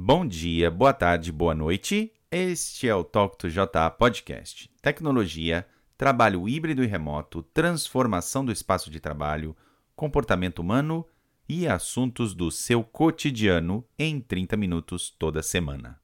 Bom dia, boa tarde, boa noite. Este é o Talk to JA Podcast. Tecnologia, trabalho híbrido e remoto, transformação do espaço de trabalho, comportamento humano e assuntos do seu cotidiano em 30 minutos toda semana.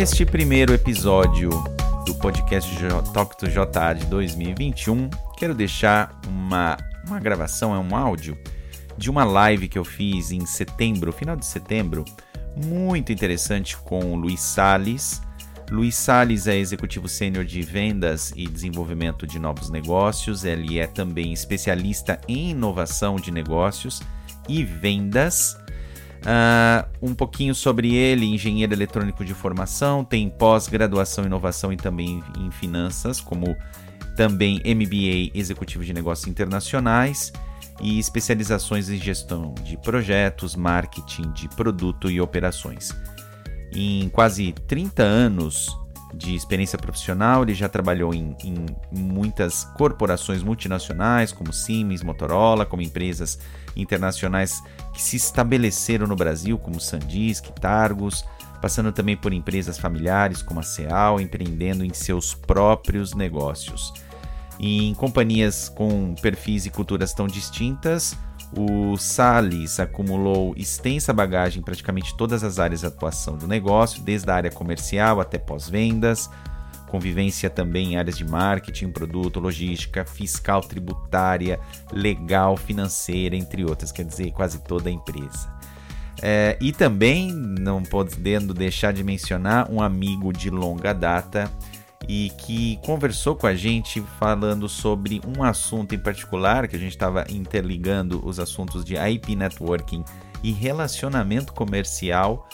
Neste primeiro episódio do podcast Talk to JA de 2021, quero deixar uma, uma gravação, é um áudio de uma live que eu fiz em setembro, final de setembro, muito interessante com o Luiz Sales. Luiz Sales é executivo sênior de vendas e desenvolvimento de novos negócios. Ele é também especialista em inovação de negócios e vendas. Uh, um pouquinho sobre ele, engenheiro eletrônico de formação, tem pós-graduação em inovação e também em finanças, como também MBA executivo de negócios internacionais e especializações em gestão de projetos, marketing de produto e operações. Em quase 30 anos de experiência profissional, ele já trabalhou em, em muitas corporações multinacionais, como Siemens, Motorola, como empresas internacionais que se estabeleceram no Brasil, como Sandisk, Targus, passando também por empresas familiares como a Ceal, empreendendo em seus próprios negócios. E em companhias com perfis e culturas tão distintas, o Salles acumulou extensa bagagem em praticamente todas as áreas de atuação do negócio, desde a área comercial até pós-vendas, convivência também em áreas de marketing, produto, logística, fiscal, tributária, legal, financeira, entre outras, quer dizer, quase toda a empresa. É, e também, não podendo deixar de mencionar, um amigo de longa data e que conversou com a gente falando sobre um assunto em particular, que a gente estava interligando os assuntos de IP networking e relacionamento comercial,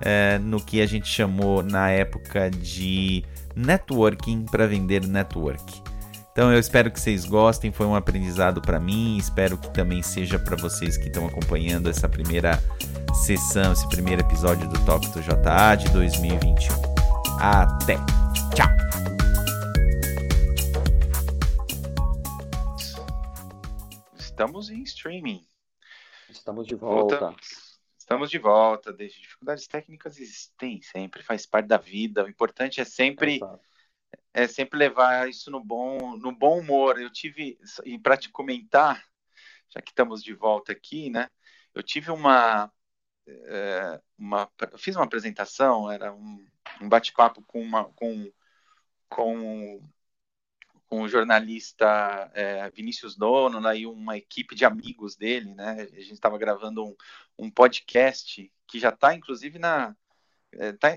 é, no que a gente chamou na época de networking para vender network. Então eu espero que vocês gostem, foi um aprendizado para mim, espero que também seja para vocês que estão acompanhando essa primeira sessão, esse primeiro episódio do Talk do JA de 2021. Até! Tchau! Estamos em streaming. Estamos de volta. Estamos de volta. Dificuldades técnicas existem sempre, faz parte da vida. O importante é sempre é sempre levar isso no bom no bom humor. Eu tive e para te comentar, já que estamos de volta aqui, né? Eu tive uma é, uma eu fiz uma apresentação, era um, um bate-papo com uma com com com o jornalista é, Vinícius Dono né, e uma equipe de amigos dele, né? A gente estava gravando um, um, podcast que já está, inclusive, na. É, tá,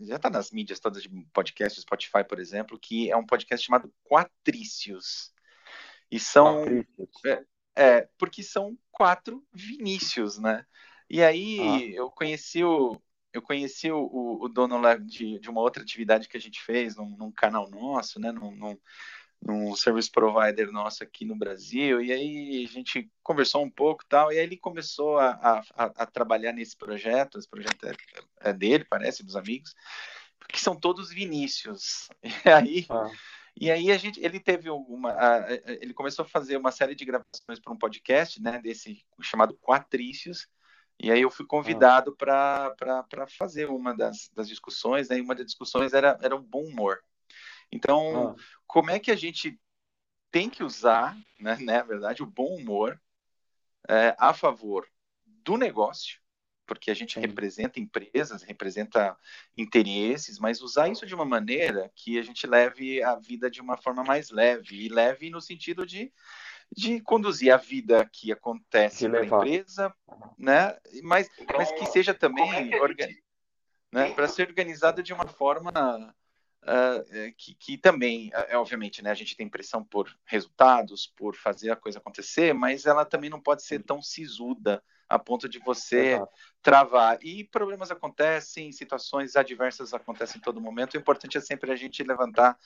já está nas mídias todas de podcast, Spotify, por exemplo, que é um podcast chamado Quatrícios. E são. É, é, porque são quatro Vinícius, né? E aí ah. eu conheci o, eu conheci o, o, dono lá de, de uma outra atividade que a gente fez num, num canal nosso, né? Num, num, num service provider nosso aqui no Brasil, e aí a gente conversou um pouco tal, e aí ele começou a, a, a trabalhar nesse projeto, esse projeto é, é, dele, parece, dos amigos, que são todos Vinícius. E aí, ah. e aí a gente, ele teve uma, a, ele começou a fazer uma série de gravações para um podcast, né, desse chamado Quatrícios, e aí eu fui convidado ah. para fazer uma das, das discussões, né, e uma das discussões era, era o bom humor. Então, ah. como é que a gente tem que usar, né, na verdade, o bom humor é, a favor do negócio, porque a gente Sim. representa empresas, representa interesses, mas usar isso de uma maneira que a gente leve a vida de uma forma mais leve, e leve no sentido de, de conduzir a vida que acontece na empresa, né? mas, mas que seja também organ... né? para ser organizada de uma forma Uh, que, que, também, é, obviamente, né, a gente tem pressão por resultados, por fazer a coisa acontecer, mas ela também não pode ser tão sisuda a ponto de você Exato. travar. E problemas acontecem, situações adversas acontecem em todo momento. O importante é sempre a gente levantar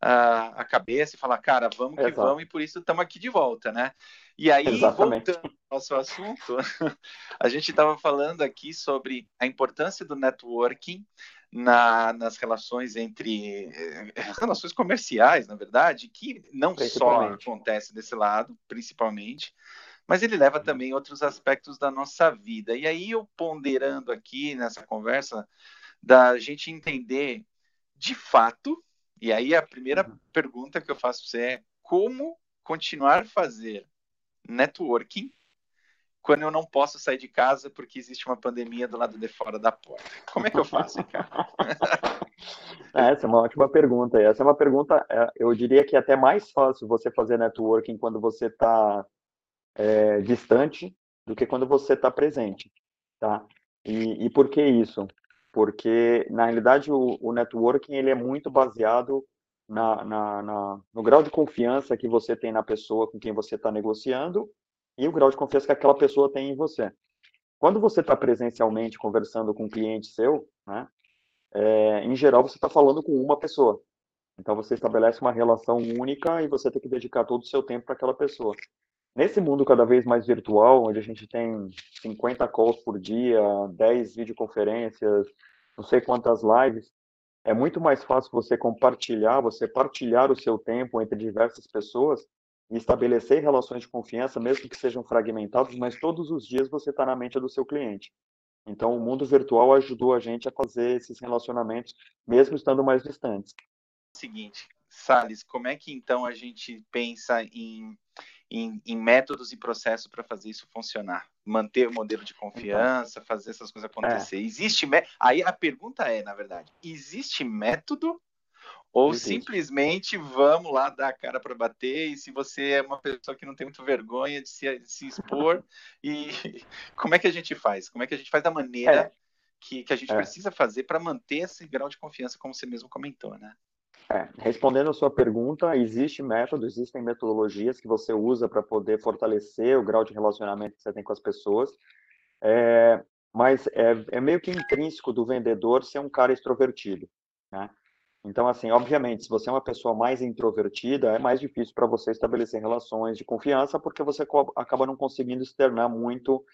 a, a cabeça e falar, cara, vamos que Exato. vamos, e por isso estamos aqui de volta, né? E aí, Exatamente. voltando ao nosso assunto, a gente estava falando aqui sobre a importância do networking na, nas relações entre eh, relações comerciais, na verdade, que não só acontece desse lado, principalmente, mas ele leva também outros aspectos da nossa vida. E aí eu ponderando aqui nessa conversa da gente entender de fato, e aí a primeira uhum. pergunta que eu faço para você é como continuar a fazer networking quando eu não posso sair de casa porque existe uma pandemia do lado de fora da porta? Como é que eu faço, cara? Essa é uma ótima pergunta. Essa é uma pergunta, é, eu diria que é até mais fácil você fazer networking quando você está é, distante do que quando você está presente, tá? E, e, por que isso? Porque, na realidade, o, o networking ele é muito baseado na, na, na, no grau de confiança que você tem na pessoa com quem você está negociando e o grau de confiança que aquela pessoa tem em você. Quando você está presencialmente conversando com um cliente seu, né, é, em geral você está falando com uma pessoa. Então você estabelece uma relação única e você tem que dedicar todo o seu tempo para aquela pessoa. Nesse mundo cada vez mais virtual, onde a gente tem 50 calls por dia, 10 videoconferências, não sei quantas lives, é muito mais fácil você compartilhar, você partilhar o seu tempo entre diversas pessoas e estabelecer relações de confiança, mesmo que sejam fragmentados, mas todos os dias você está na mente do seu cliente. Então, o mundo virtual ajudou a gente a fazer esses relacionamentos, mesmo estando mais distantes. Seguinte, Salles, como é que então a gente pensa em em, em métodos e processos para fazer isso funcionar. Manter o modelo de confiança, fazer essas coisas acontecer. É. Existe. Aí a pergunta é, na verdade, existe método ou Existe. simplesmente vamos lá dar a cara para bater, e se você é uma pessoa que não tem muito vergonha de se, de se expor, e como é que a gente faz? Como é que a gente faz da maneira é. que, que a gente é. precisa fazer para manter esse grau de confiança, como você mesmo comentou, né? É, respondendo a sua pergunta, existe método, existem metodologias que você usa para poder fortalecer o grau de relacionamento que você tem com as pessoas, é, mas é, é, meio que intrínseco do vendedor ser um cara extrovertido, né? Então, assim, obviamente, se você é uma pessoa mais introvertida, é mais difícil para você estabelecer relações de confiança, porque você acaba não conseguindo externar muito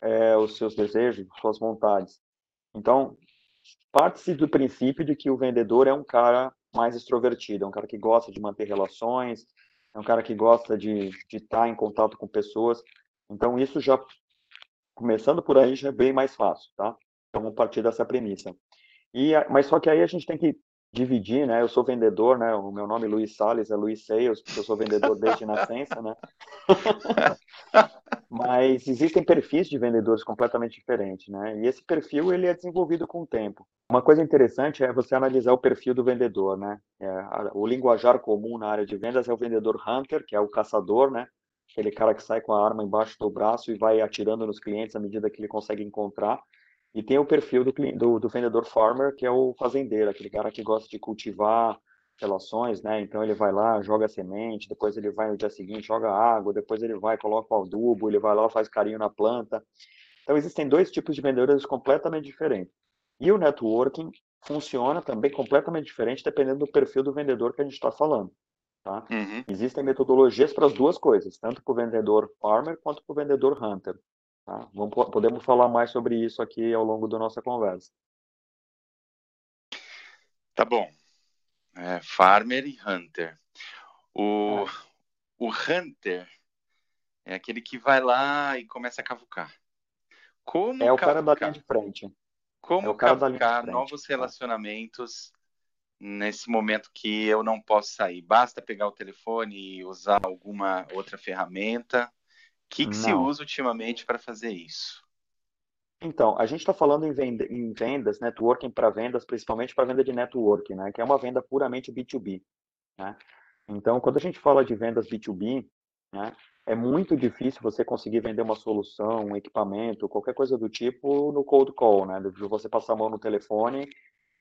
é, os seus desejos, suas vontades. Então, parte-se do princípio de que o vendedor é um cara mais extrovertido, é um cara que gosta de manter relações, é um cara que gosta de, de estar em contato com pessoas. Então, isso já, começando por aí, já é bem mais fácil, tá? Então, vamos partir dessa premissa. E, mas só que aí a gente tem que dividir, né? Eu sou vendedor, né? O meu nome é Luiz Sales, é Luiz Sales, porque eu sou vendedor desde nascença, né? Mas existem perfis de vendedores completamente diferentes, né? E esse perfil ele é desenvolvido com o tempo. Uma coisa interessante é você analisar o perfil do vendedor, né? É, o linguajar comum na área de vendas é o vendedor hunter, que é o caçador, né? Aquele cara que sai com a arma embaixo do braço e vai atirando nos clientes à medida que ele consegue encontrar. E tem o perfil do, do, do vendedor farmer, que é o fazendeiro, aquele cara que gosta de cultivar relações, né? Então ele vai lá, joga semente, depois ele vai no dia seguinte, joga água, depois ele vai, coloca o adubo, ele vai lá, faz carinho na planta. Então existem dois tipos de vendedores completamente diferentes. E o networking funciona também completamente diferente dependendo do perfil do vendedor que a gente está falando. Tá? Uhum. Existem metodologias para as duas coisas, tanto para o vendedor farmer quanto para o vendedor hunter. Tá? Vamos, podemos falar mais sobre isso aqui ao longo da nossa conversa. Tá bom. É, farmer e Hunter. O, é. o Hunter é aquele que vai lá e começa a cavucar. Como é o cavucar? cara da linha de frente. Como é o cara cavucar novos relacionamentos nesse momento que eu não posso sair? Basta pegar o telefone e usar alguma outra ferramenta? O que, que se usa ultimamente para fazer isso? Então, a gente está falando em, venda, em, vendas, networking para vendas, principalmente para venda de networking, né, que é uma venda puramente B2B. Né? Então, quando a gente fala de vendas B2B, né, é muito difícil você conseguir vender uma solução, um equipamento, qualquer coisa do tipo no cold call, né? De você passar a mão no telefone,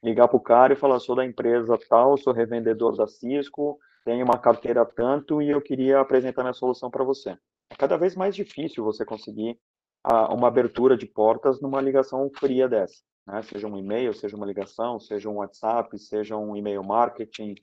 ligar para o cara e falar, sou da empresa tal, sou revendedor da Cisco, tenho uma carteira tanto e eu queria apresentar minha solução para você. É cada vez mais difícil você conseguir uma abertura de portas numa ligação fria dessa, né? Seja um e-mail, seja uma ligação, seja um WhatsApp, seja um e-mail marketing,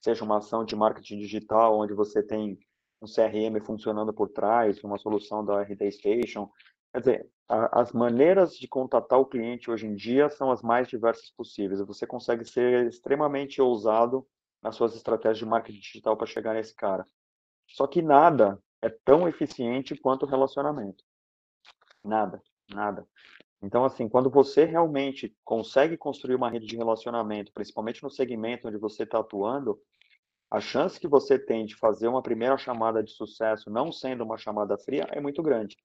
seja uma ação de marketing digital, onde você tem um CRM funcionando por trás, uma solução da RD Station. Quer dizer, a, as maneiras de contatar o cliente hoje em dia são as mais diversas possíveis. Você consegue ser extremamente ousado nas suas estratégias de marketing digital para chegar nesse cara. Só que nada é tão eficiente quanto o relacionamento. Nada, nada. Então, assim, quando você realmente consegue construir uma rede de relacionamento, principalmente no segmento onde você está atuando, a chance que você tem de fazer uma primeira chamada de sucesso, não sendo uma chamada fria, é muito grande.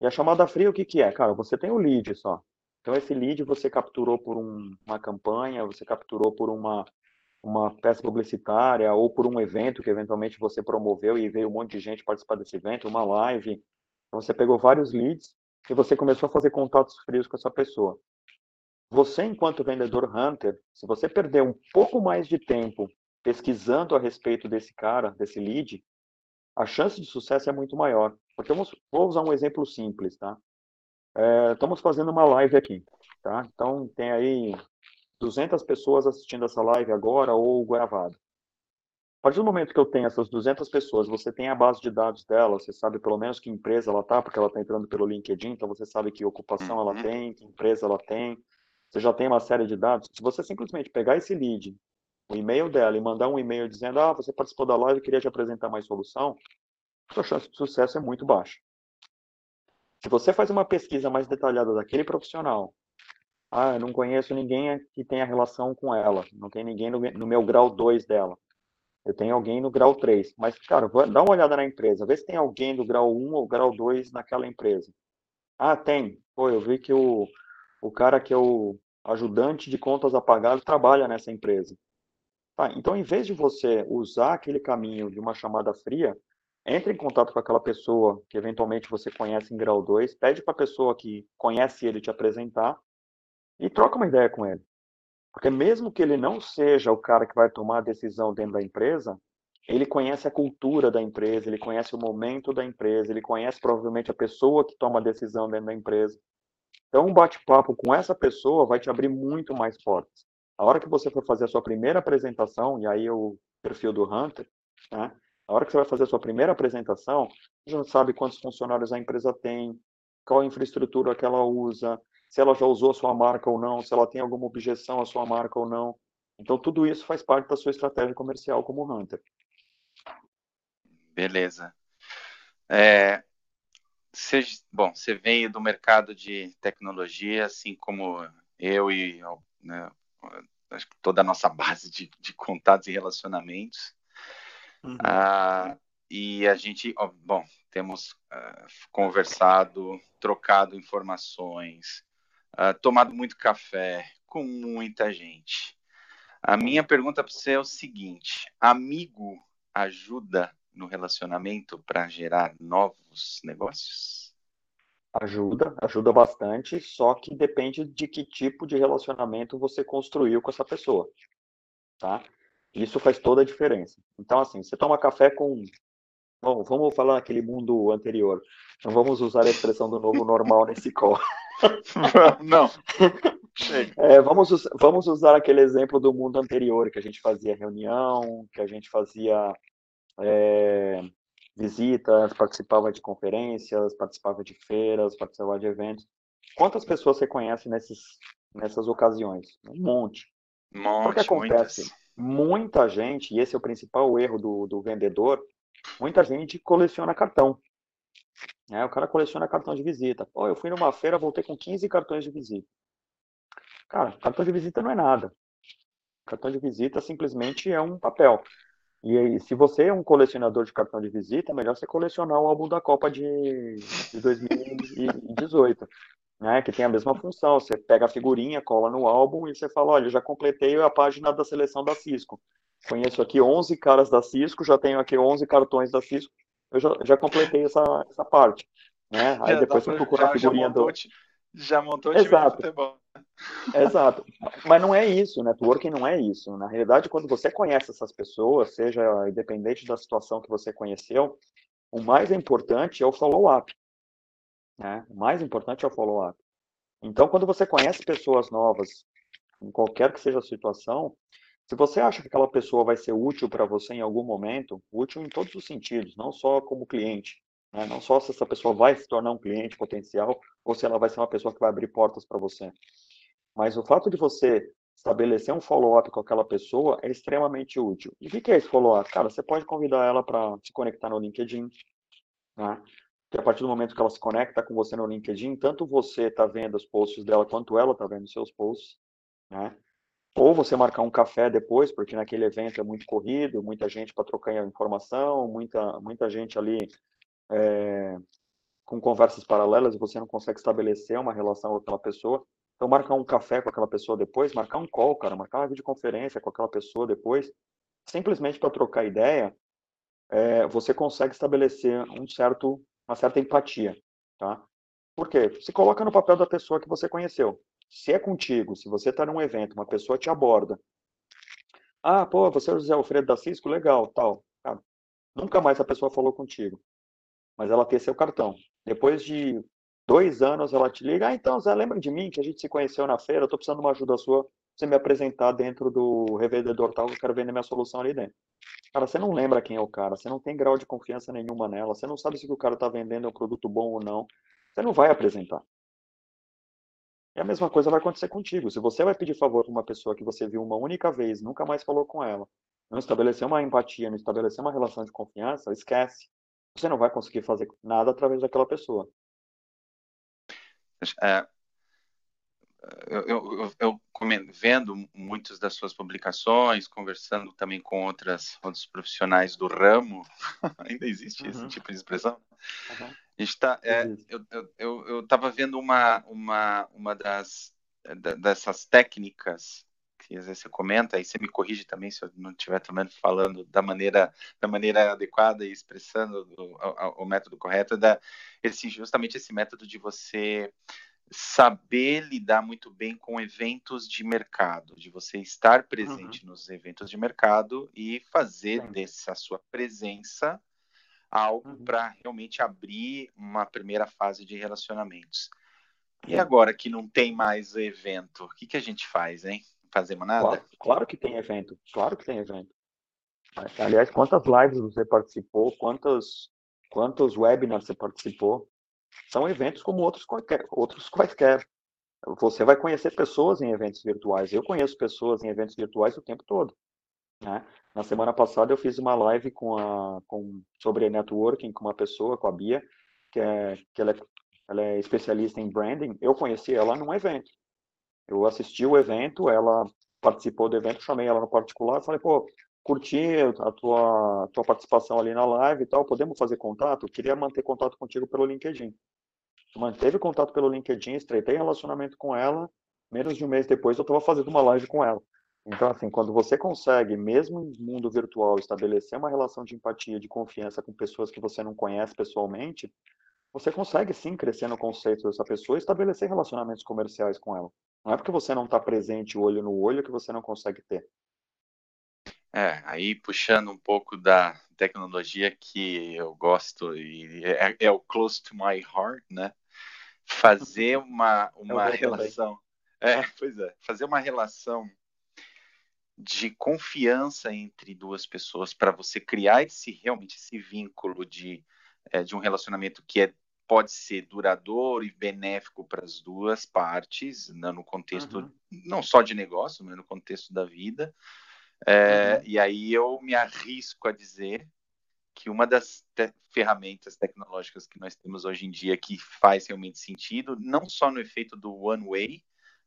E a chamada fria, o que, que é? Cara, você tem o lead só. Então, esse lead você capturou por um, uma campanha, você capturou por uma, uma peça publicitária ou por um evento que eventualmente você promoveu e veio um monte de gente participar desse evento, uma live. Então, você pegou vários leads e você começou a fazer contatos frios com essa pessoa. Você, enquanto vendedor hunter, se você perder um pouco mais de tempo pesquisando a respeito desse cara, desse lead, a chance de sucesso é muito maior. Porque vamos, vou usar um exemplo simples, tá? É, estamos fazendo uma live aqui, tá? Então tem aí 200 pessoas assistindo essa live agora ou gravado. A partir do momento que eu tenho essas 200 pessoas, você tem a base de dados dela, você sabe pelo menos que empresa ela tá, porque ela está entrando pelo LinkedIn, então você sabe que ocupação uhum. ela tem, que empresa ela tem, você já tem uma série de dados. Se você simplesmente pegar esse lead o e-mail dela e mandar um e-mail dizendo, ah, você participou da live e queria te apresentar mais solução, sua chance de sucesso é muito baixa. Se você faz uma pesquisa mais detalhada daquele profissional, ah, eu não conheço ninguém que tenha relação com ela, não tem ninguém no, no meu grau 2 dela. Eu tenho alguém no grau 3. Mas, cara, dá uma olhada na empresa, vê se tem alguém do grau 1 ou grau 2 naquela empresa. Ah, tem. Pô, eu vi que o, o cara que é o ajudante de contas apagadas trabalha nessa empresa. Tá, então, em vez de você usar aquele caminho de uma chamada fria, entre em contato com aquela pessoa que eventualmente você conhece em grau 2, pede para a pessoa que conhece ele te apresentar e troca uma ideia com ele. Porque mesmo que ele não seja o cara que vai tomar a decisão dentro da empresa, ele conhece a cultura da empresa, ele conhece o momento da empresa, ele conhece provavelmente a pessoa que toma a decisão dentro da empresa. Então, um bate-papo com essa pessoa vai te abrir muito mais portas. A hora que você for fazer a sua primeira apresentação, e aí é o perfil do Hunter, né? A hora que você vai fazer a sua primeira apresentação, você já sabe quantos funcionários a empresa tem, qual infraestrutura que ela usa, se ela já usou a sua marca ou não, se ela tem alguma objeção à sua marca ou não. Então, tudo isso faz parte da sua estratégia comercial como Hunter. Beleza. É, você, bom, você veio do mercado de tecnologia, assim como eu e né, acho que toda a nossa base de, de contatos e relacionamentos. Uhum. Ah, e a gente, bom, temos uh, conversado, trocado informações, uh, tomado muito café com muita gente. A minha pergunta para você é o seguinte: amigo ajuda no relacionamento para gerar novos negócios? Ajuda, ajuda bastante, só que depende de que tipo de relacionamento você construiu com essa pessoa, tá? Isso faz toda a diferença. Então, assim, você toma café com... Bom, vamos falar aquele mundo anterior. Não vamos usar a expressão do novo normal nesse call. Não. É, vamos, vamos usar aquele exemplo do mundo anterior, que a gente fazia reunião, que a gente fazia é, visitas, participava de conferências, participava de feiras, participava de eventos. Quantas pessoas você conhece nesses, nessas ocasiões? Um monte. Um monte, o que acontece? Muitas. Muita gente, e esse é o principal erro do, do vendedor, muita gente coleciona cartão. É, o cara coleciona cartão de visita. Pô, eu fui numa feira, voltei com 15 cartões de visita. Cara, cartão de visita não é nada. Cartão de visita simplesmente é um papel. E aí, se você é um colecionador de cartão de visita, é melhor você colecionar o álbum da Copa de, de 2018, né? Que tem a mesma função. Você pega a figurinha, cola no álbum e você fala, olha, já completei a página da seleção da Cisco. Conheço aqui 11 caras da Cisco, já tenho aqui 11 cartões da Cisco. Eu já, já completei essa, essa parte, né? Aí já depois você procura a figurinha já do... Já montou o time Exato. de futebol. Exato. Mas não é isso, networking não é isso. Na realidade, quando você conhece essas pessoas, seja independente da situação que você conheceu, o mais importante é o follow-up. Né? O mais importante é o follow-up. Então, quando você conhece pessoas novas, em qualquer que seja a situação, Se você acha que aquela pessoa vai ser útil para você em algum momento, útil em todos os sentidos, não só como cliente, né? não só se essa pessoa vai se tornar um cliente potencial ou se ela vai ser uma pessoa que vai abrir portas para você. Mas o fato de você estabelecer um follow-up com aquela pessoa é extremamente útil. E o que é esse follow-up? Cara, você pode convidar ela para se conectar no LinkedIn, né? que a partir do momento que ela se conecta com você no LinkedIn, tanto você está vendo os posts dela quanto ela está vendo os seus posts, né? Ou você marcar um café depois, porque naquele evento é muito corrido, muita gente para trocar informação, muita, muita gente ali é, com conversas paralelas e você não consegue estabelecer uma relação com aquela pessoa. Então, marcar um café com aquela pessoa depois, marcar um call, cara, marcar uma videoconferência com aquela pessoa depois, simplesmente para trocar ideia, é, você consegue estabelecer um certo, uma certa empatia, tá? Por quê? Se coloca no papel da pessoa que você conheceu. Se é contigo, se você está num evento, uma pessoa te aborda. Ah, pô, você é o José Alfredo da Cisco? Legal, tal. Ah, nunca mais a pessoa falou contigo. Mas ela tem seu cartão. Depois de dois anos, ela te liga. Ah, então, Zé, lembra de mim que a gente se conheceu na feira? Eu tô precisando de uma ajuda sua você me apresentar dentro do revendedor tal, eu quero vender minha solução ali dentro. Cara, você não lembra quem é o cara, você não tem grau de confiança nenhuma nela, você não sabe se o cara está vendendo é um produto bom ou não, você não vai apresentar. E a mesma coisa vai acontecer contigo. Se você vai pedir favor para uma pessoa que você viu uma única vez, nunca mais falou com ela, não estabeleceu uma empatia, não estabeleceu uma relação de confiança, esquece. Você não vai conseguir fazer nada através daquela pessoa. É, eu, eu, eu, vendo muitas das suas publicações, conversando também com outras, outros profissionais do ramo, ainda existe uhum. esse tipo de expressão? Uhum. Está, é, eu estava vendo uma, uma, uma das dessas técnicas que às vezes você comenta, aí você me corrige também se eu não estiver também falando da maneira, da maneira adequada e expressando o, o, o método correto, da, esse, justamente esse método de você saber lidar muito bem com eventos de mercado, de você estar presente uhum. nos eventos de mercado e fazer Sim. dessa sua presença algo uhum. para realmente abrir uma primeira fase de relacionamentos. E agora que não tem mais evento, o que, que a gente faz, hein? Fazemos nada? Claro, claro que tem evento, claro que tem evento. Aliás, quantas lives você participou, quantos, quantos webinars você participou? São eventos como outros quaisquer, outros quaisquer. Você vai conhecer pessoas em eventos virtuais. Eu conheço pessoas em eventos virtuais o tempo todo. Né? Na semana passada eu fiz uma live com a, com, sobre networking com uma pessoa, com a Bia, que, é, que ela, é, ela é especialista em branding. Eu conheci ela num evento. Eu assisti o evento, ela participou do evento, chamei ela no particular, falei, pô, curti a tua, tua participação ali na live e tal, podemos fazer contato? Queria manter contato contigo pelo LinkedIn. Manteve contato pelo LinkedIn, estreitei relacionamento com ela, menos de um mês depois eu estava fazendo uma live com ela. Então, assim, quando você consegue, mesmo em mundo virtual, estabelecer uma relação de empatia, de confiança com pessoas que você não conhece pessoalmente, você consegue sim crescer no conceito dessa pessoa e estabelecer relacionamentos comerciais com ela. Não é porque você não está presente olho no olho que você não consegue ter. É, aí puxando um pouco da tecnologia que eu gosto e é, é o close to my heart, né? Fazer uma, uma relação. É, pois é, fazer uma relação de confiança entre duas pessoas para você criar esse realmente esse vínculo de, é, de um relacionamento que é, pode ser duradouro e benéfico para as duas partes, né, no contexto uhum. não só de negócio, mas no contexto da vida. É, uhum. E aí eu me arrisco a dizer que uma das te ferramentas tecnológicas que nós temos hoje em dia que faz realmente sentido, não só no efeito do one way,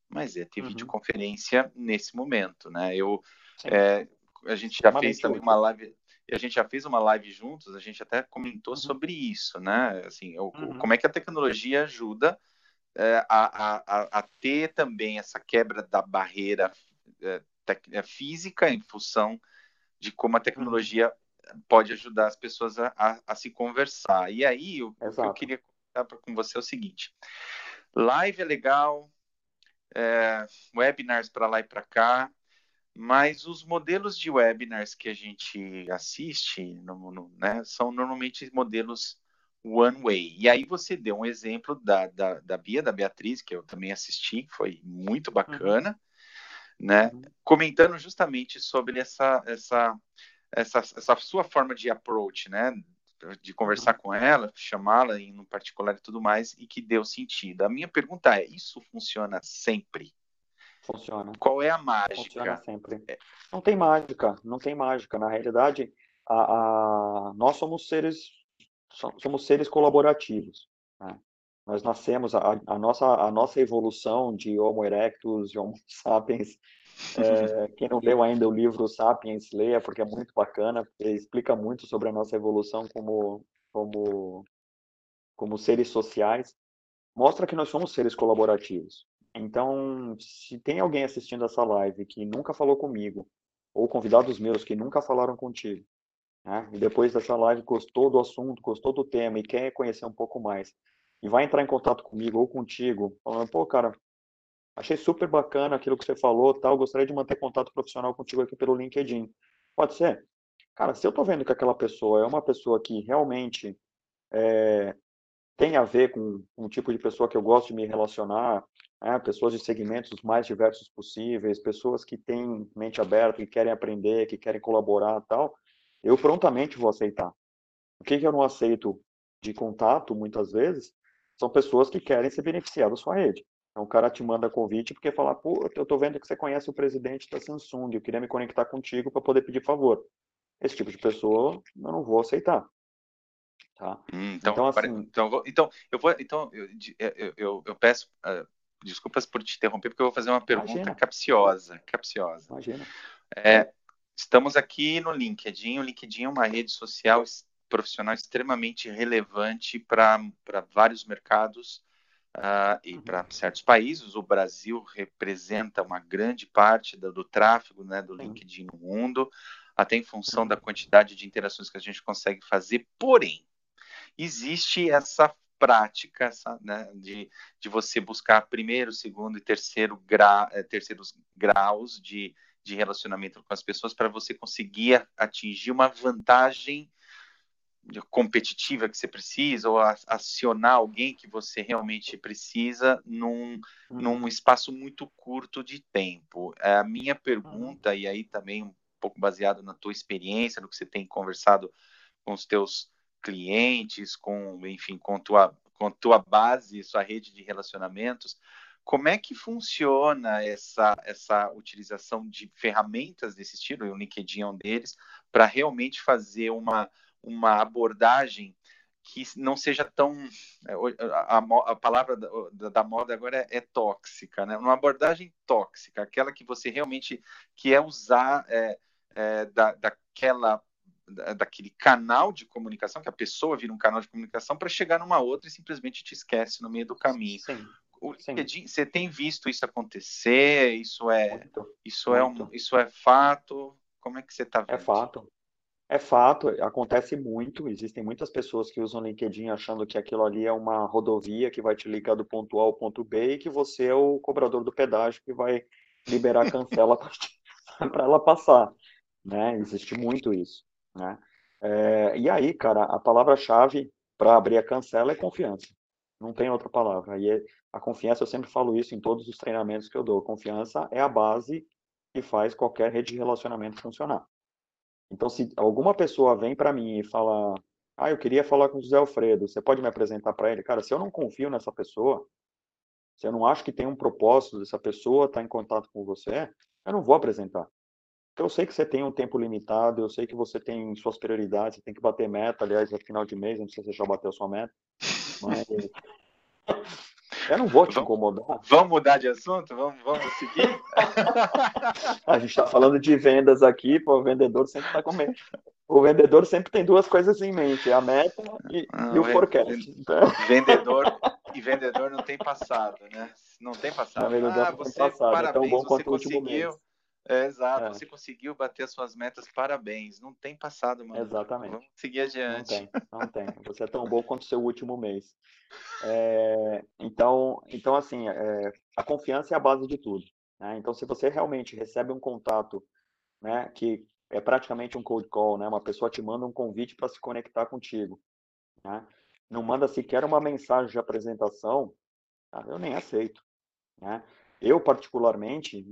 mas é ter uhum. videoconferência nesse momento, né? Eu, é, a gente já fez também uma live, a gente já fez uma live juntos, a gente até comentou uhum. sobre isso, né? Assim, o, uhum. como é que a tecnologia ajuda é, a, a, a, ter também essa quebra da barreira é, é, física em função de como a uhum. tecnologia pode ajudar as pessoas a, a, a se conversar. E aí, o, que eu queria comentar com você é o seguinte: live é legal, é, webinars para lá e para cá, mas os modelos de webinars que a gente assiste no, no, né, são normalmente modelos one way. E aí você deu um exemplo da, da, da Bia, da Beatriz, que eu também assisti, que foi muito uhum. bacana. Uhum né? Uhum. Comentando justamente sobre essa, essa, essa, essa sua forma de approach, né? De conversar com ela, chamá-la em um particular e tudo mais, e que deu sentido. A minha pergunta é: isso funciona sempre? Funciona. Qual é a mágica? Funciona sempre. É. Não tem mágica, não tem mágica. Na realidade, a, a... nós somos seres somos seres colaborativos. Né? Nós nascemos, a, a, nossa, a nossa evolução de Homo erectus, de Homo sapiens, é, quem não leu ainda o livro Sapiens, leia, porque é muito bacana, porque explica muito sobre a nossa evolução como, como, como seres sociais. Mostra que nós somos seres colaborativos. Então, se tem alguém assistindo essa live que nunca falou comigo, ou convidados meus que nunca falaram contigo, né? e depois dessa live gostou do assunto, gostou do tema e quer conhecer um pouco mais, e vai entrar em contato comigo ou contigo, falando, pô, cara, achei super bacana aquilo que você falou, tal, gostaria de manter contato profissional contigo aqui pelo LinkedIn. Pode ser? Cara, se eu tô vendo que aquela pessoa é uma pessoa que realmente é, tem a ver com um tipo de pessoa que eu gosto de me relacionar, né? pessoas de segmentos mais diversos possíveis, pessoas que têm mente aberta, que querem aprender, que querem colaborar tal, eu prontamente vou aceitar. O que, que eu não aceito de contato, muitas vezes, são pessoas que querem se beneficiar da sua rede. Então, o cara te manda convite porque fala, pô, eu tô vendo que você conhece o presidente da Samsung, eu queria me conectar contigo para poder pedir favor. Esse tipo de pessoa eu não vou aceitar. Tá? Hum, então, então, assim... então, então, eu vou, então eu, eu, eu, eu peço uh, desculpas por te interromper, porque eu vou fazer uma pergunta Imagina. capciosa. capciosa. Imagina. É, estamos aqui no LinkedIn. O LinkedIn é uma rede social profissional extremamente relevante para vários mercados uh, e uhum. para certos países. O Brasil representa uma grande parte do, do tráfego né, do LinkedIn no mundo, até em função da quantidade de interações que a gente consegue fazer. Porém, existe essa prática né, de, de você buscar primeiro, segundo e terceiro gra, eh, terceiros graus de, de relacionamento com as pessoas para você conseguir atingir uma vantagem competitiva que você precisa ou acionar alguém que você realmente precisa num, uhum. num espaço muito curto de tempo. É a minha pergunta, e aí também um pouco baseado na tua experiência, no que você tem conversado com os teus clientes, com, enfim, com tua, com tua base, sua rede de relacionamentos, como é que funciona essa, essa utilização de ferramentas desse estilo, o LinkedIn é um deles, para realmente fazer uma, uma abordagem que não seja tão. É, a, a palavra da, da, moda agora é, é, tóxica, né? Uma abordagem tóxica, aquela que você realmente quer usar é, é, da, daquela daquele canal de comunicação, que a pessoa vira um canal de comunicação para chegar numa outra e simplesmente te esquece no meio do caminho. Sim, o LinkedIn, você tem visto isso acontecer? Isso é, muito, isso muito. é um, isso é fato? Como é que você está vendo? É fato. É fato, acontece muito. Existem muitas pessoas que usam LinkedIn achando que aquilo ali é uma rodovia que vai te ligar do ponto A ao ponto B e que você é o cobrador do pedágio que vai liberar a cancela para ela passar. Né? Existe muito isso. Né? É, e aí, cara, a palavra-chave para abrir a cancela é confiança. Não tem outra palavra. E é, a confiança, eu sempre falo isso em todos os treinamentos que eu dou. Confiança é a base que faz qualquer rede de relacionamento funcionar. Então, se alguma pessoa vem para mim e fala, ah, eu queria falar com o José Alfredo, você pode me apresentar para ele? Cara, se eu não confio nessa pessoa, se eu não acho que tem um propósito dessa pessoa estar tá em contato com você, eu não vou apresentar. Eu sei que você tem um tempo limitado, eu sei que você tem suas prioridades, você tem que bater meta, aliás, é final de mês, não sei se você já bateu sua meta, mas eu não vou te incomodar. Vamos mudar de assunto? Vamos, vamos seguir? a gente está falando de vendas aqui, pô, o vendedor sempre está com medo. O vendedor sempre tem duas coisas em mente, a meta e, e o forecast. Vendedor e vendedor não tem passado, né? Não tem passado. Ah, você, passado. parabéns, é tão bom você conseguiu é, exato, é. você conseguiu bater as suas metas, parabéns. Não tem passado, mano. Exatamente. Vamos seguir adiante. Não tem, não tem. Você é tão bom quanto o seu último mês. É, então, então, assim, é, a confiança é a base de tudo. Né? Então, se você realmente recebe um contato, né, que é praticamente um cold call, né? Uma pessoa te manda um convite para se conectar contigo, né? Não manda sequer uma mensagem de apresentação, tá? eu nem aceito, né? Eu, particularmente,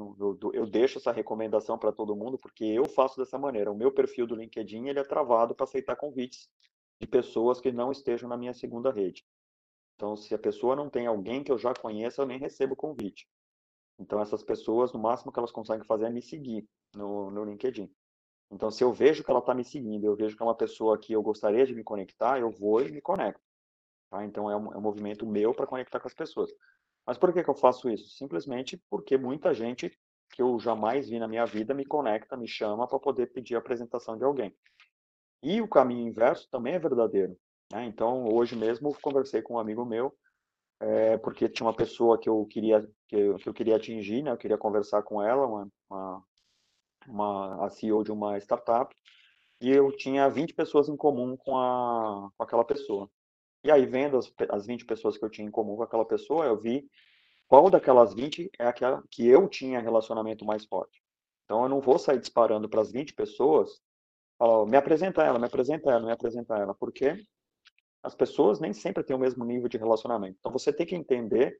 eu, deixo essa recomendação para todo mundo, porque eu faço dessa maneira. O meu perfil do LinkedIn ele é travado para aceitar convites de pessoas que não estejam na minha segunda rede. Então, se a pessoa não tem alguém que eu já conheça, eu nem recebo convite. Então, essas pessoas, no máximo que elas conseguem fazer é me seguir no, no LinkedIn. Então, se eu vejo que ela está me seguindo, eu vejo que é uma pessoa que eu gostaria de me conectar, eu vou e me conecto. Tá? Então, é um, é um movimento meu para conectar com as pessoas. Mas por que, que eu faço isso? Simplesmente porque muita gente que eu jamais vi na minha vida me conecta, me chama para poder pedir a apresentação de alguém. E o caminho inverso também é verdadeiro. Né? Então, hoje mesmo, conversei com um amigo meu, é, porque tinha uma pessoa que eu queria que eu, que eu queria atingir, né? Eu queria conversar com ela, uma, uma, uma a CEO de uma startup, e eu tinha 20 pessoas em comum com, a, com aquela pessoa. E aí, vendo as, as 20 pessoas que eu tinha em comum com aquela pessoa, eu vi qual daquelas 20 é aquela que eu tinha relacionamento mais forte. Então, eu não vou sair disparando para as 20 pessoas, falar, me apresenta ela, me apresenta ela, me apresenta ela, porque as pessoas nem sempre têm o mesmo nível de relacionamento. Então você tem que entender,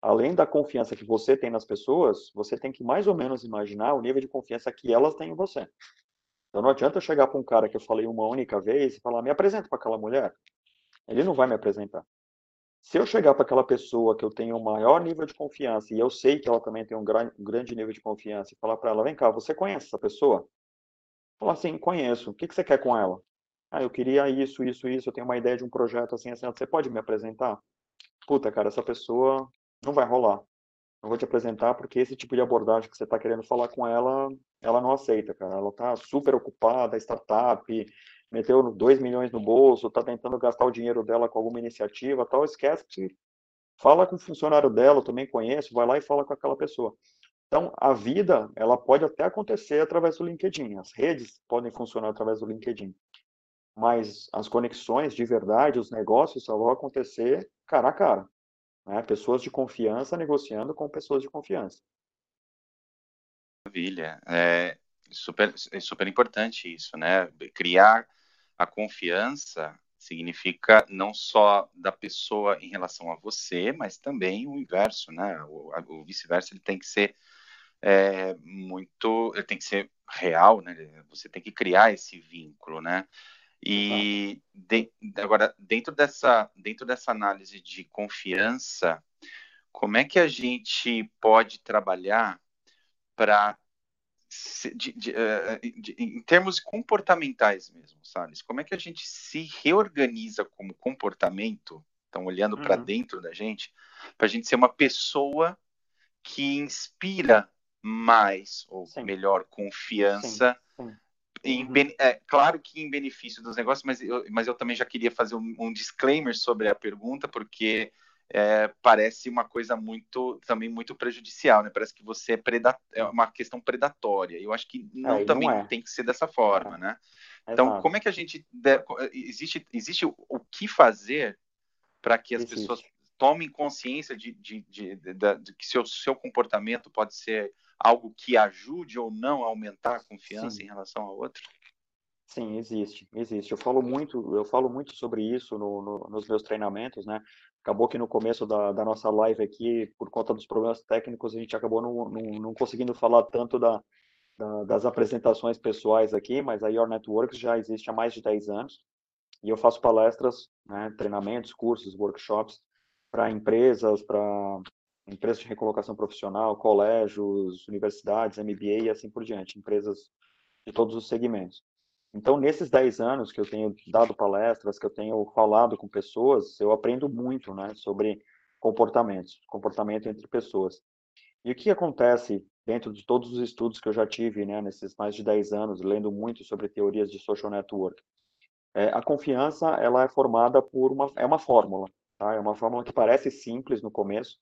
além da confiança que você tem nas pessoas, você tem que mais ou menos imaginar o nível de confiança que elas têm em você. Então não adianta eu chegar para um cara que eu falei uma única vez e falar, me apresenta para aquela mulher. Ele não vai me apresentar. Se eu chegar para aquela pessoa que eu tenho o maior nível de confiança e eu sei que ela também tem um, um grande nível de confiança e falar para ela, vem cá, você conhece essa pessoa? Falar assim, conheço. O que, que você quer com ela? Ah, eu queria isso, isso, isso, eu tenho uma ideia de um projeto assim, assim, você pode me apresentar? Puta, cara, essa pessoa não vai rolar. Não vou te apresentar porque esse tipo de abordagem que você está querendo falar com ela, ela não aceita, cara. Ela está super ocupada, startup, meteu 2 milhões no bolso, está tentando gastar o dinheiro dela com alguma iniciativa, tal, esquece que fala com o funcionário dela, eu também conheço, vai lá e fala com aquela pessoa. Então, a vida, ela pode até acontecer através do LinkedIn. As redes podem funcionar através do LinkedIn mas as conexões de verdade, os negócios só vão acontecer cara a cara. Né? Pessoas de confiança negociando com pessoas de confiança. Maravilha. É super, é super importante isso, né? Criar a confiança significa não só da pessoa em relação a você, mas também o inverso, né? O, o vice-versa ele tem que ser é, muito, ele tem que ser real, né? Você tem que criar esse vínculo, né? E de, agora, dentro dessa, dentro dessa análise de confiança, como é que a gente pode trabalhar para uh, em termos comportamentais mesmo, sabe? Como é que a gente se reorganiza como comportamento, então olhando uhum. para dentro da gente, para a gente ser uma pessoa que inspira mais, ou Sim. melhor, confiança Sim. Sim. Em, uhum. é, claro que em benefício dos negócios, mas eu, mas eu também já queria fazer um, um disclaimer sobre a pergunta, porque é, parece uma coisa muito também muito prejudicial, né? Parece que você é, preda é uma questão predatória. Eu acho que não, também não é. tem que ser dessa forma, é. né? Então, Exato. como é que a gente existe existe o, o que fazer para que as existe. pessoas tomem consciência de, de, de, de, de que seu, seu comportamento pode ser algo que ajude ou não a aumentar a confiança Sim. em relação ao outro? Sim, existe, existe. Eu falo muito, eu falo muito sobre isso no, no, nos meus treinamentos, né? Acabou que no começo da, da, nossa live aqui, por conta dos problemas técnicos, a gente acabou não, não, não conseguindo falar tanto da, da, das apresentações pessoais aqui, mas a Your Networks já existe há mais de 10 anos e eu faço palestras, né, treinamentos, cursos, workshops para empresas, para empresas de recolocação profissional, colégios, universidades, MBA e assim por diante, empresas de todos os segmentos. Então, nesses 10 anos que eu tenho dado palestras, que eu tenho falado com pessoas, eu aprendo muito né, sobre comportamentos, comportamento entre pessoas. E o que acontece dentro de todos os estudos que eu já tive né, nesses mais de 10 anos, lendo muito sobre teorias de social network? É, a confiança ela é formada por uma, é uma fórmula. Tá? É uma fórmula que parece simples no começo,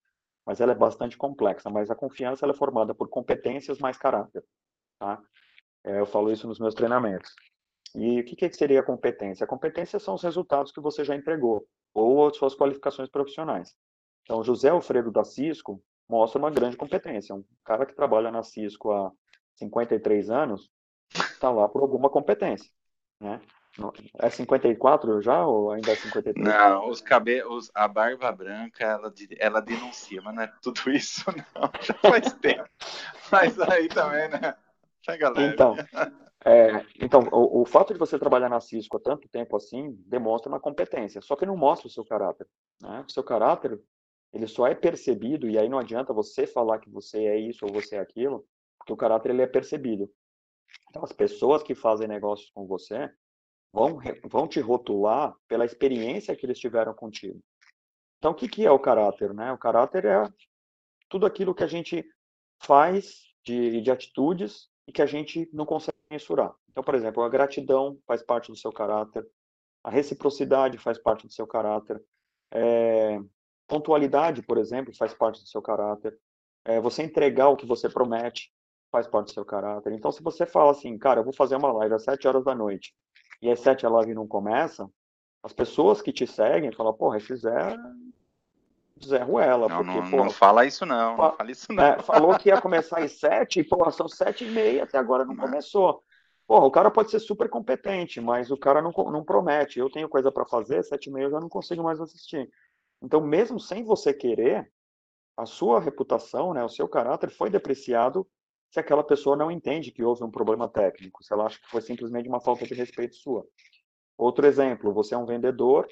mas ela é bastante complexa. Mas a confiança é formada por competências mais caráter. Tá? É, eu falo isso nos meus treinamentos. E o que, que seria a competência? A competência são os resultados que você já entregou, ou as suas qualificações profissionais. Então, José Alfredo da Cisco mostra uma grande competência. Um cara que trabalha na Cisco há 53 anos está lá por alguma competência. Né? É 54 já ou ainda é 53? Não, os cabelos, a barba branca, ela, ela denuncia, mas não é tudo isso, não. Já faz tempo. Mas aí também, né? Leve. Então, é, então o, o, fato de você trabalhar na Cisco há tanto tempo assim demonstra uma competência, só que não mostra o seu caráter. Né? O seu caráter ele só é percebido, e aí não adianta você falar que você é isso ou você é aquilo, porque o caráter ele é percebido. Então, as pessoas que fazem negócios com você vão, vão te rotular pela experiência que eles tiveram contigo. Então, o que, que é o caráter? Né? O caráter é tudo aquilo que a gente faz de, de atitudes e que a gente não consegue mensurar. Então, por exemplo, a gratidão faz parte do seu caráter, a reciprocidade faz parte do seu caráter, é, pontualidade, por exemplo, faz parte do seu caráter, é, você entregar o que você promete faz parte do seu caráter. Então, se você fala assim, cara, eu vou fazer uma live às 7 horas da noite, e às 7 a live não começa, as pessoas que te seguem falam, porra, esse Zé, Zé Ruela. Não, porque, não, porra, não fala isso não, fa não fala isso não. É, falou que ia começar às 7, e, porra, são 7 e meia, até agora não, não começou. Porra, o cara pode ser super competente, mas o cara não, não promete. Eu tenho coisa para fazer, 7 e meia eu já não consigo mais assistir. Então, mesmo sem você querer, a sua reputação, né, o seu caráter foi depreciado se aquela pessoa não entende que houve um problema técnico, se ela acha que foi simplesmente uma falta de respeito sua. Outro exemplo, você é um vendedor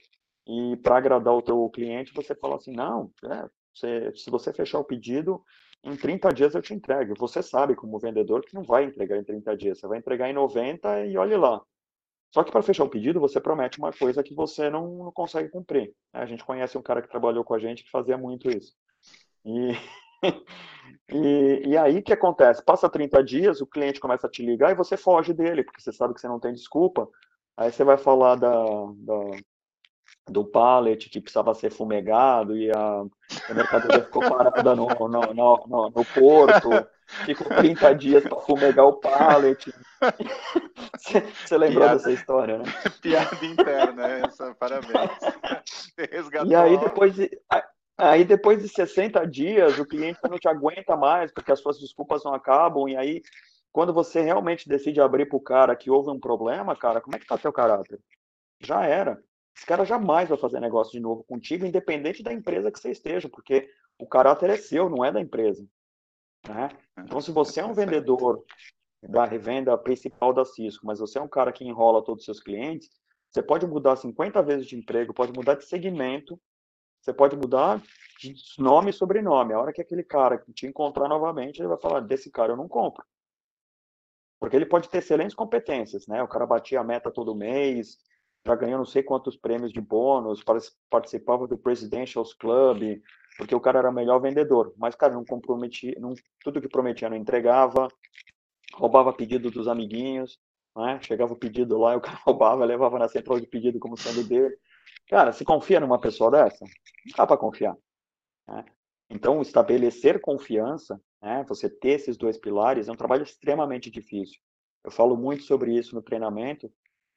e para agradar o teu cliente você fala assim, não, é, você, se você fechar o pedido, em 30 dias eu te entrego. Você sabe, como vendedor, que não vai entregar em 30 dias, você vai entregar em 90 e olhe lá. Só que para fechar o pedido, você promete uma coisa que você não, não consegue cumprir. A gente conhece um cara que trabalhou com a gente que fazia muito isso. E E, e aí o que acontece? Passa 30 dias, o cliente começa a te ligar e você foge dele, porque você sabe que você não tem desculpa. Aí você vai falar da, da do pallet que precisava ser fumegado e a, a mercadoria ficou parada no, no, no, no, no porto, ficou 30 dias para fumegar o pallet. Você, lembrou Piada. dessa história, né? Piada interna, essa, parabéns. E aí depois, Aí depois de 60 dias, o cliente não te aguenta mais, porque as suas desculpas não acabam, e aí, quando você realmente decide abrir para o cara que houve um problema, cara, como é que tá teu caráter? Já era. Esse cara jamais vai fazer negócio de novo contigo, independente da empresa que você esteja, porque o caráter é seu, não é da empresa. Né? Então, se você é um vendedor da revenda principal da Cisco, mas você é um cara que enrola todos os seus clientes, você pode mudar 50 vezes de emprego, pode mudar de segmento, você pode mudar de nome e sobrenome. A hora que aquele cara te encontrar novamente, ele vai falar: desse cara eu não compro. Porque ele pode ter excelentes competências, né? O cara batia a meta todo mês, já ganhou não sei quantos prêmios de bônus, participava do Presidential Club, porque o cara era o melhor vendedor. Mas, cara, não comprometia, não, tudo que prometia não entregava, roubava pedido dos amiguinhos, né? Chegava o pedido lá, e o cara roubava, levava na central de pedido como sendo dele. Cara, se confia numa pessoa dessa? Não dá para confiar. Né? Então, estabelecer confiança, né, você ter esses dois pilares, é um trabalho extremamente difícil. Eu falo muito sobre isso no treinamento,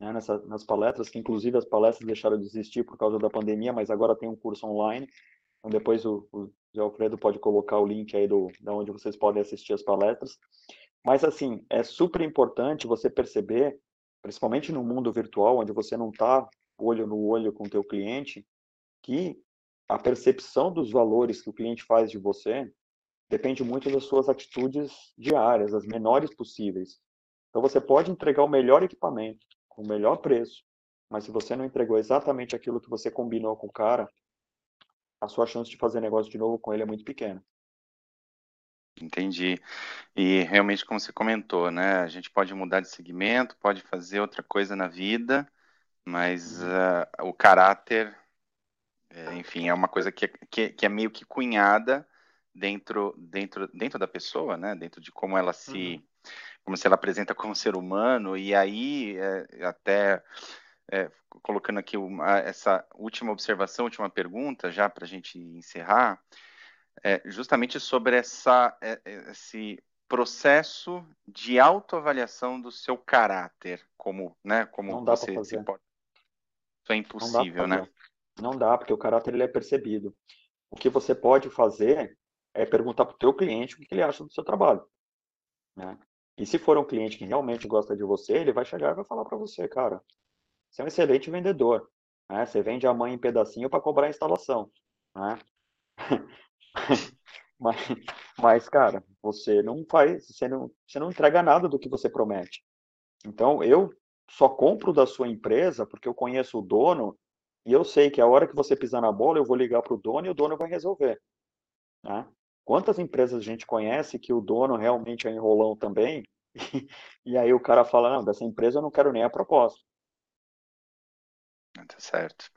né, nessa, nas palestras, que inclusive as palestras deixaram de existir por causa da pandemia, mas agora tem um curso online. Então, depois o, o Zé Alfredo pode colocar o link aí do, da onde vocês podem assistir as palestras. Mas, assim, é super importante você perceber, principalmente no mundo virtual, onde você não está olho no olho com o teu cliente, que a percepção dos valores que o cliente faz de você depende muito das suas atitudes diárias, as menores possíveis. Então você pode entregar o melhor equipamento, com o melhor preço, mas se você não entregou exatamente aquilo que você combinou com o cara, a sua chance de fazer negócio de novo com ele é muito pequena. Entendi. E realmente, como você comentou, né? A gente pode mudar de segmento, pode fazer outra coisa na vida, mas uh, o caráter, é, enfim, é uma coisa que, é, que, que, é meio que cunhada dentro, dentro, dentro da pessoa, né? Dentro de como ela se, uhum. Como se ela apresenta como ser humano. E aí, é, até é, colocando aqui uma, essa última observação, última pergunta, já para a gente encerrar, é justamente sobre essa, é, esse processo de autoavaliação do seu caráter, como, né, como você se pode isso é impossível, não né? Não dá, porque o caráter ele é percebido. O que você pode fazer é perguntar para o teu cliente o que ele acha do seu trabalho. Né? E se for um cliente que realmente gosta de você, ele vai chegar e vai falar para você, cara, você é um excelente vendedor. Né? Você vende a mãe em pedacinho para cobrar a instalação. Né? mas, mas, cara, você não faz, você não, você não entrega nada do que você promete. Então, eu só compro da sua empresa porque eu conheço o dono e eu sei que a hora que você pisar na bola, eu vou ligar para o dono e o dono vai resolver. Né? Quantas empresas a gente conhece que o dono realmente é enrolão também? E, aí o cara fala, não, dessa empresa eu não quero nem a proposta. Tá certo.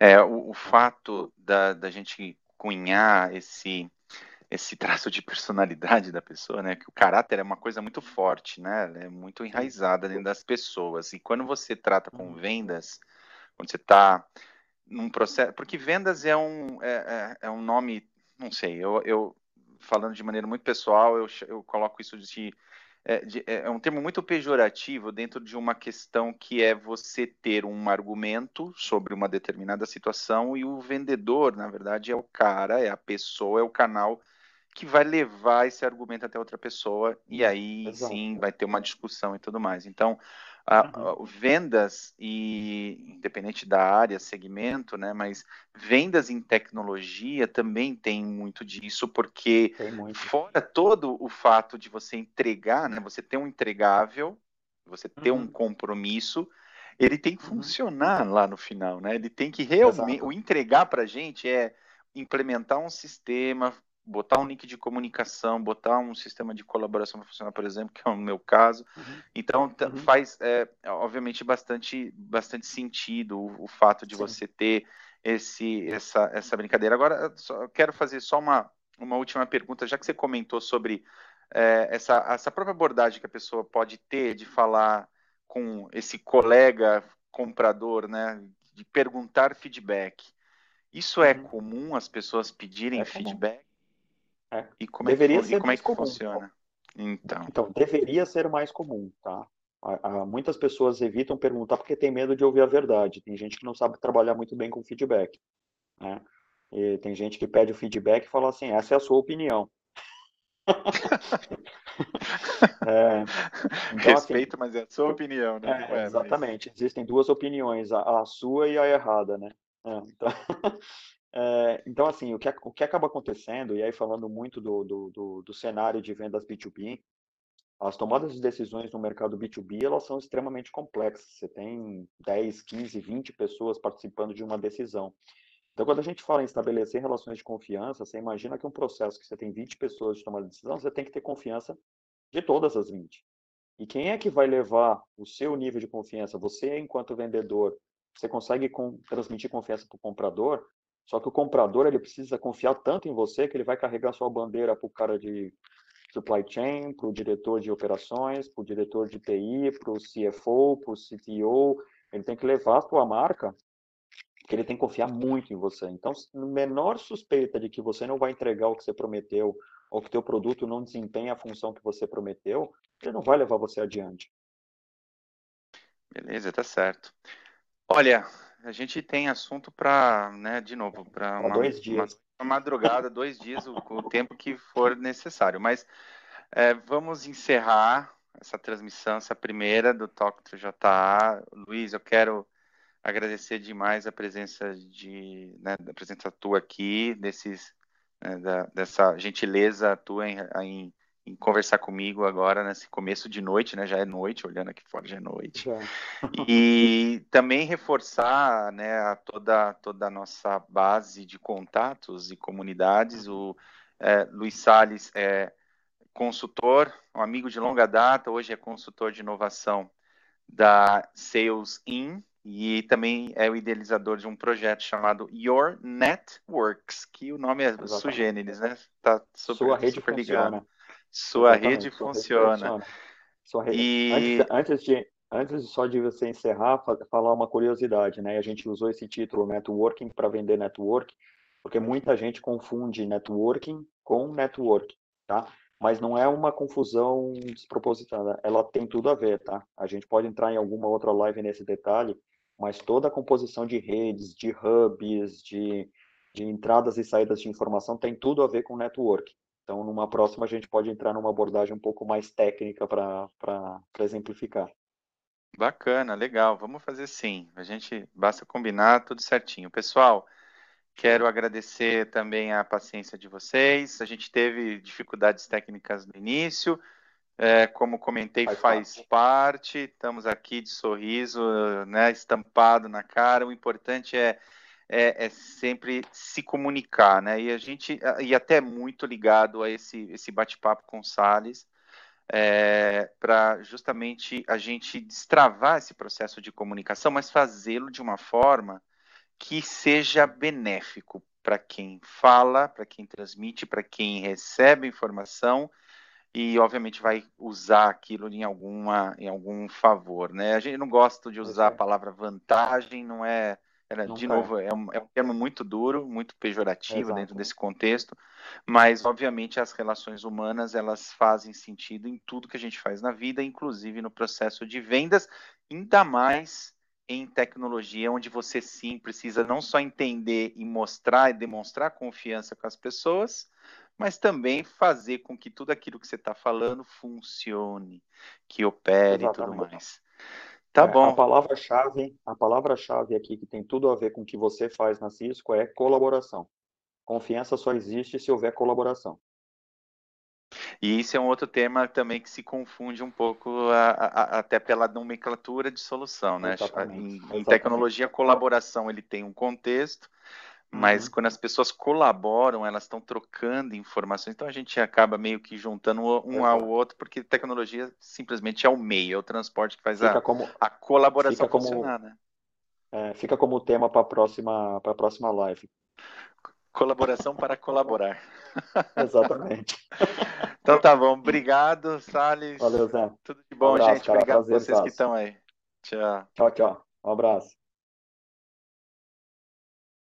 É, o, o fato da, da gente cunhar esse esse traço de personalidade da pessoa, né? Que o caráter é uma coisa muito forte, né? É muito enraizada dentro das pessoas. E quando você trata com uhum. vendas, quando você está num processo, porque vendas é um é, é, é um nome, não sei, eu, eu falando de maneira muito pessoal, eu, eu coloco isso de é, de é, é um termo muito pejorativo dentro de uma questão que é você ter um argumento sobre uma determinada situação e o vendedor, na verdade, é o cara, é a pessoa, é o canal que vai levar esse argumento até outra pessoa e aí Exato. sim vai ter uma discussão e tudo mais. Então, a, uhum. vendas e independente da área, segmento, né, mas vendas em tecnologia também tem muito disso porque fora todo o fato de você entregar, né, você ter um entregável, você ter uhum. um compromisso, ele tem que uhum. funcionar lá no final, né? Ele tem que realmente o entregar para a gente é implementar um sistema, botar um link de comunicação, botar um sistema de colaboração para funcionar, por exemplo, que é o meu caso. Uhum. Então uhum. faz, é, obviamente, bastante, bastante sentido o, o fato de Sim. você ter esse, essa, essa brincadeira. Agora, eu quero fazer só uma, uma última pergunta, já que você comentou sobre é, essa, essa própria abordagem que a pessoa pode ter de falar com esse colega comprador, né, de perguntar feedback. Isso é uhum. comum as pessoas pedirem é feedback? É. E como deveria é que, ser como é que comum. funciona? Então. então, deveria ser mais comum, tá? muitas pessoas evitam perguntar porque tem medo de ouvir a verdade. Tem gente que não sabe trabalhar muito bem com feedback. Né? E tem gente que pede o feedback e fala assim: essa é a sua opinião. é, então, assim, Respeito, assim, mas é a sua opinião, né? É, exatamente. Mas... Existem duas opiniões, a, a, sua e a errada, né? É, então, é, então, assim, o que, o que acaba acontecendo, e aí falando muito do, do, do, do cenário de vendas B2B, as tomadas de decisões no mercado B2B, elas são extremamente complexas. Você tem 10, 15, 20 pessoas participando de uma decisão. Então, quando a gente fala em estabelecer relações de confiança, você imagina que um processo que você tem 20 pessoas de tomada de decisão, você tem que ter confiança de todas as 20. E quem é que vai levar o seu nível de confiança? Você, enquanto vendedor, você consegue com, transmitir confiança para o comprador, só que o comprador ele precisa confiar tanto em você que ele vai carregar sua bandeira para o cara de supply chain, para o diretor de operações, para o diretor de TI, para o CFO, para o CTO. Ele tem que levar a sua marca, porque ele tem que confiar muito em você. Então, no menor suspeita de que você não vai entregar o que você prometeu ou que teu produto não desempenha a função que você prometeu, ele não vai levar você adiante. Beleza, tá certo. Olha, a gente tem assunto para, né, de novo, para uma, dias. Uma, madrugada, dois dias, o, o, tempo que for necessário. Mas é, vamos encerrar essa transmissão, essa primeira do Talk to JA. Luiz, eu quero agradecer demais a presença de, né, da presença tua aqui, desses, né, da, dessa gentileza tua em, em em conversar comigo agora nesse começo de noite, né? Já é noite, olhando aqui fora já é noite. Já. E também reforçar, né, a toda toda a nossa base de contatos e comunidades. O é, Luiz Sales é consultor, um amigo de longa data, hoje é consultor de inovação da Sales In, e também é o idealizador de um projeto chamado Your Networks, que o nome é Exatamente. sugêneres, né? Tá super, Sua rede super ligado. Sua Exatamente, rede sua funciona. Rede funciona. Sua rede... E... Antes, antes, de, antes só de você encerrar, falar uma curiosidade, né? A gente usou esse título networking para vender network, porque muita gente confunde networking com network, tá? Mas não é uma confusão despropositada, ela tem tudo a ver, tá? A gente pode entrar em alguma outra live nesse detalhe, mas toda a composição de redes, de hubs, de, de entradas e saídas de informação tem tudo a ver com network. Então, numa próxima, a gente pode entrar numa abordagem um pouco mais técnica para exemplificar. Bacana, legal. Vamos fazer sim. A gente basta combinar tudo certinho. Pessoal, quero agradecer também a paciência de vocês. A gente teve dificuldades técnicas no início. É, como comentei, faz, faz parte. parte. Estamos aqui de sorriso, né, estampado na cara. O importante é, é, é, sempre se comunicar, né? E a gente e até muito ligado a esse, esse bate-papo com o Salles, é, para justamente a gente destravar esse processo de comunicação, mas fazê-lo de uma forma que seja benéfico para quem fala, para quem transmite, para quem recebe informação e obviamente vai usar aquilo em alguma em algum favor, né? A gente não gosta de usar a palavra vantagem, não é de novo, é um, é um, termo muito duro, muito pejorativo Exato. dentro desse contexto, mas obviamente as relações humanas elas fazem sentido em tudo que a gente faz na vida, inclusive no processo de vendas, ainda mais em tecnologia, onde você sim precisa não só entender e mostrar e demonstrar confiança com as pessoas, mas também fazer com que tudo aquilo que você está falando funcione, que opere Exatamente. e tudo mais. Tá é, bom. A palavra-chave, a palavra-chave aqui que tem tudo a ver com o que você faz na Cisco é colaboração. Confiança só existe se houver colaboração. E isso é um outro tema também que se confunde um pouco a, a, até pela nomenclatura de solução, né? Em, em, tecnologia, colaboração ele tem um contexto, mas uhum. quando as pessoas colaboram, elas estão trocando informações, então a gente acaba meio que juntando um Exato. ao outro, porque tecnologia simplesmente é o meio, é o transporte que faz a, como, a colaboração como, funcionar, né? É, fica como tema para a próxima, a próxima live. Colaboração para colaborar. Exatamente. então tá bom, obrigado, Salles. Valeu, Zé. Tudo de bom, um abraço, gente. Cara, obrigado a vocês que estão aí. Tchau. Tchau, tchau. Um abraço.